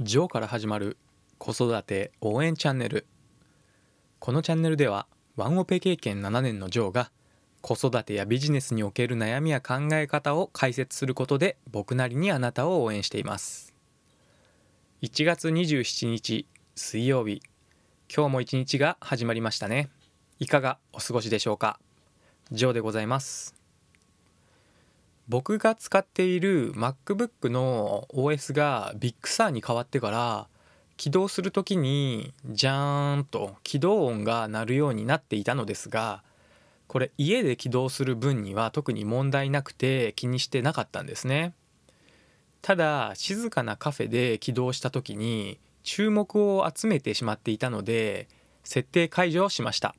ジョーから始まる子育て応援チャンネル。このチャンネルではワンオペ経験7年のジョーが子育てやビジネスにおける悩みや考え方を解説することで僕なりにあなたを応援しています。1月27日水曜日。今日も一日が始まりましたね。いかがお過ごしでしょうか？ジョーでございます。僕が使っている MacBook の OS が Big Sur に変わってから起動する時にジャーンと起動音が鳴るようになっていたのですがこれ家で起動する分には特に問題なくて気にしてなかったんですね。ただ静かなカフェで起動した時に注目を集めてしまっていたので設定解除をしました。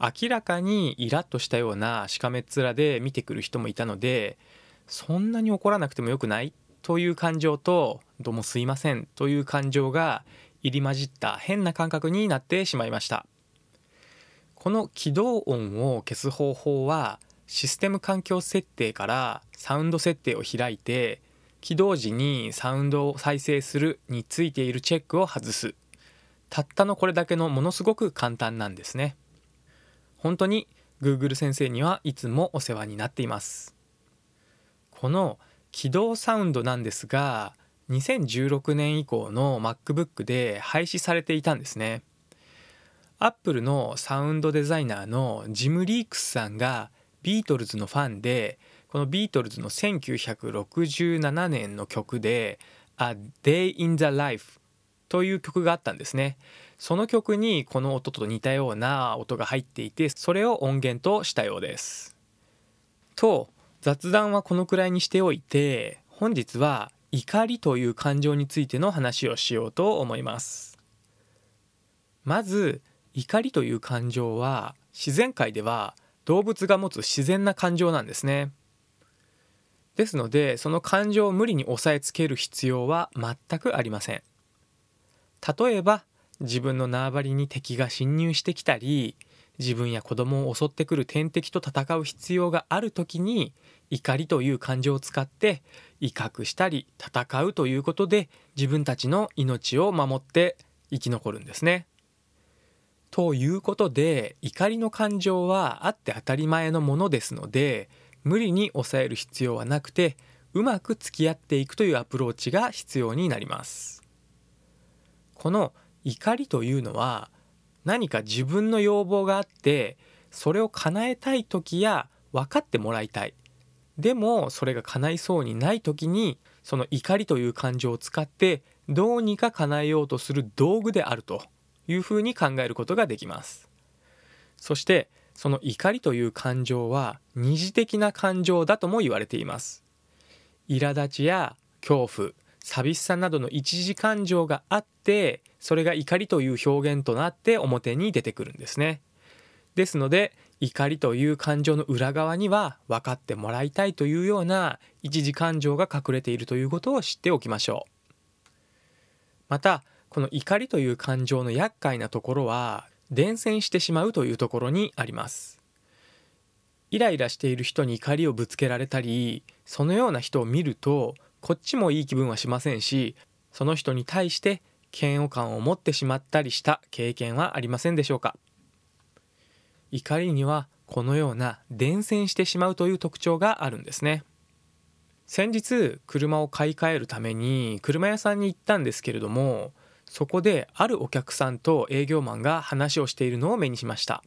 明らかにイラッとしたようなしかめっ面で見てくる人もいたのでそんなに怒らなくてもよくないという感情とどうもすいませんという感情が入り混じった変な感覚になってしまいました。この起動音を消す方法はシステム環境設定からサウンド設定を開いて起動時にサウンドを再生するについているチェックを外す。たったのこれだけのものすごく簡単なんですね。本当に Google 先生にはいつもお世話になっています。この起動サウンドなんですが2016年以降の MacBook で廃止されていたんですね。Apple のサウンドデザイナーのジム・リークスさんがビートルズのファンでこのビートルズの1967年の曲で「A Day in the Life」という曲があったんですね。その曲にこの音と似たような音が入っていてそれを音源としたようです。と雑談はこのくらいにしておいて本日は怒りという感情についての話をしようと思います。まず怒りという感情は自然界では動物が持つ自然な感情なんですね。ですのでその感情を無理に抑えつける必要は全くありません。例えば自分の縄張りに敵が侵入してきたり自分や子供を襲ってくる天敵と戦う必要がある時に怒りという感情を使って威嚇したり戦うということで自分たちの命を守って生き残るんですね。ということで怒りの感情はあって当たり前のものですので無理に抑える必要はなくてうまく付き合っていくというアプローチが必要になります。この怒りというのは何か自分の要望があってそれを叶えたい時や分かってもらいたい。でもそれが叶いそうにない時にその怒りという感情を使ってどうにか叶えようとする道具であるというふうに考えることができます。そしてその怒りという感情は二次的な感情だとも言われています。苛立ちや恐怖寂しさなどの一時感情があってそれが怒りという表現となって表に出てくるんですね。ですので怒りという感情の裏側には分かってもらいたいというような一時感情が隠れているということを知っておきましょう。またこの怒りという感情の厄介なところは伝染してしまうというところにあります。イライラしている人に怒りをぶつけられたりそのような人を見るとこっちもいい気分はしませんしその人に対して嫌悪感を持ってしまったりした経験はありませんでしょうか。怒りにはこのような伝染してしまうという特徴があるんですね。先日車を買い替えるために車屋さんに行ったんですけれどもそこであるお客さんと営業マンが話をしているのを目にしました。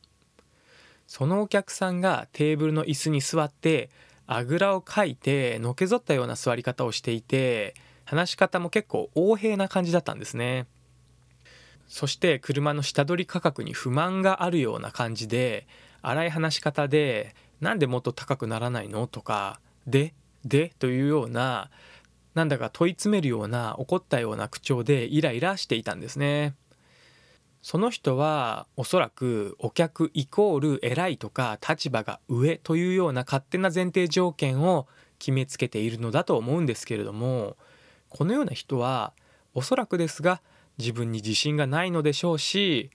そのお客さんがテーブルの椅子に座ってあぐらをかいてのけぞったような座り方をしていて話し方も結構横柄な感じだったんですねそして車の下取り価格に不満があるような感じで荒い話し方で「なんでもっと高くならないの?」とか「で?」でというようななんだか問い詰めるような怒ったような口調でイライラしていたんですねその人はおそらくお客イコール偉いとか立場が上というような勝手な前提条件を決めつけているのだと思うんですけれどもこのような人はおそらくですが自分に自信がないのでしょうし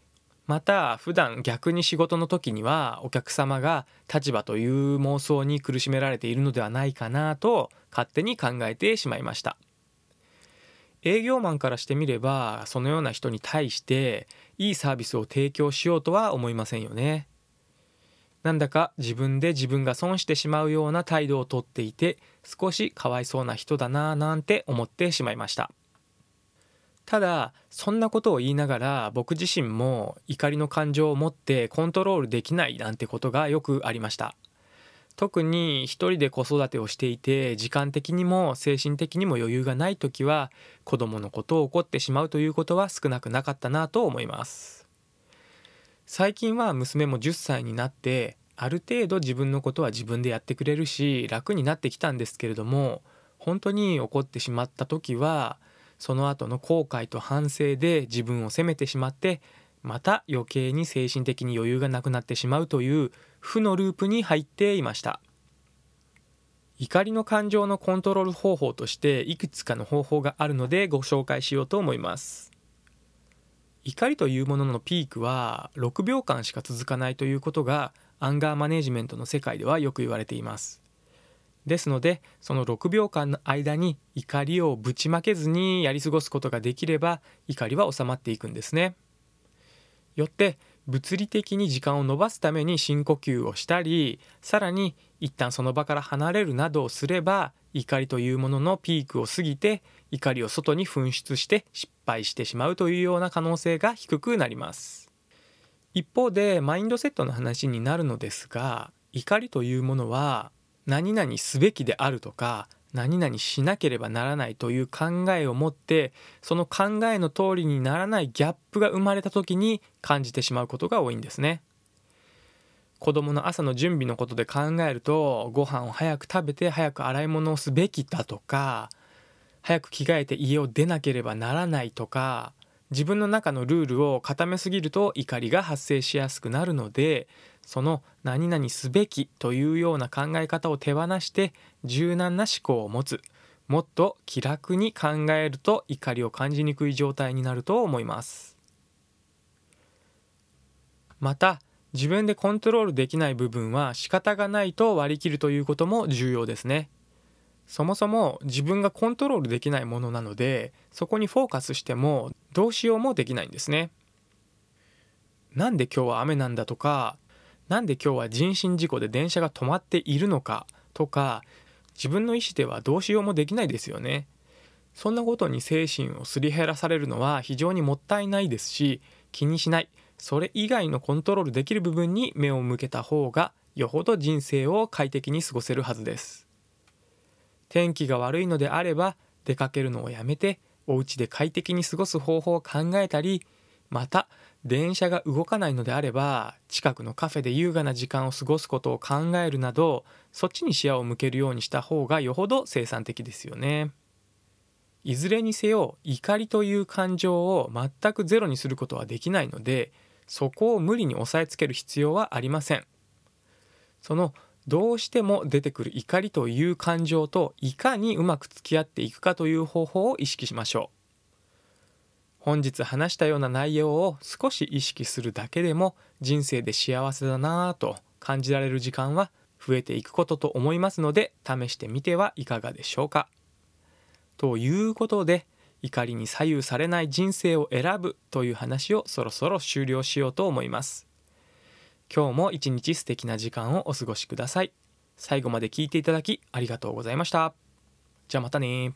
また普段逆に仕事の時にはお客様が立場という妄想に苦しめられているのではないかなと勝手に考えてしまいました。営業マンからしてみればそのような人に対していいサービスを提供しようとは思いませんよね。なんだか自分で自分が損してしまうような態度をとっていて少しかわいそうな人だなぁなんて思ってしまいました。ただそんなことを言いながら僕自身も怒りの感情を持ってコントロールできないなんてことがよくありました。特に一人で子育てをしていて時間的にも精神的にも余裕がない時は子供のことを怒ってしまうということは少なくなかったなと思います。最近は娘も10歳になってある程度自分のことは自分でやってくれるし楽になってきたんですけれども本当に怒ってしまった時はその後の後悔と反省で自分を責めてしまってまた余計に精神的に余裕がなくなってしまうという負のループに入っていました。怒りの感情のコントロール方法としていくつかの方法があるのでご紹介しようと思います。怒りというもののピークは6秒間しか続かないということがアンガーマネジメントの世界ではよく言われています。ですのでその6秒間の間に怒りをぶちまけずにやり過ごすことができれば怒りは収まっていくんですね。よって物理的に時間を延ばすために深呼吸をしたりさらに一旦その場から離れるなどをすれば怒りというもののピークを過ぎて怒りを外に噴出して失敗してしまうというような可能性が低くなります。一方でマインドセットの話になるのですが怒りというものは何々すべきであるとか何々しなければならないという考えを持ってその考えの通りにならないギャップが生まれた時に感じてしまうことが多いんですね。子供の朝の準備のことで考えるとご飯を早く食べて早く洗い物をすべきだとか早く着替えて家を出なければならないとか自分の中のルールを固めすぎると怒りが発生しやすくなるのでその何々すべきというような考え方を手放して柔軟な思考を持つ。もっと気楽に考えると怒りを感じにくい状態になると思います。また自分でコントロールできない部分は仕方がないと割り切るということも重要ですね。そもそも自分がコントロールできないものなのでそこにフォーカスしてもどうしようもできないんですね。なんで今日は雨なんだとかなんで今日は人身事故で電車が止まっているのかとか自分の意思ではどうしようもできないですよね。そんなことに精神をすり減らされるのは非常にもったいないですし気にしない。それ以外のコントロールできる部分に目を向けた方がよほど人生を快適に過ごせるはずです。天気が悪いのであれば出かけるのをやめてお家で快適に過ごす方法を考えたりまた電車が動かないのであれば近くのカフェで優雅な時間を過ごすことを考えるなどそっちに視野を向けるようにした方がよほど生産的ですよね。いずれにせよ怒りという感情を全くゼロにすることはできないのでそこを無理に抑えつける必要はありません。そのどうしても出てくる怒りという感情といかにうまく付き合っていくかという方法を意識しましょう。本日話したような内容を少し意識するだけでも人生で幸せだなぁと感じられる時間は増えていくことと思いますので試してみてはいかがでしょうか。ということで怒りに左右されない人生を選ぶという話をそろそろ終了しようと思います。今日も一日素敵な時間をお過ごしください。最後まで聞いていただきありがとうございました。じゃあまたね